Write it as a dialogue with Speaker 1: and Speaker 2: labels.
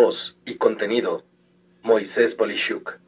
Speaker 1: Voz y contenido, Moisés Polishuk.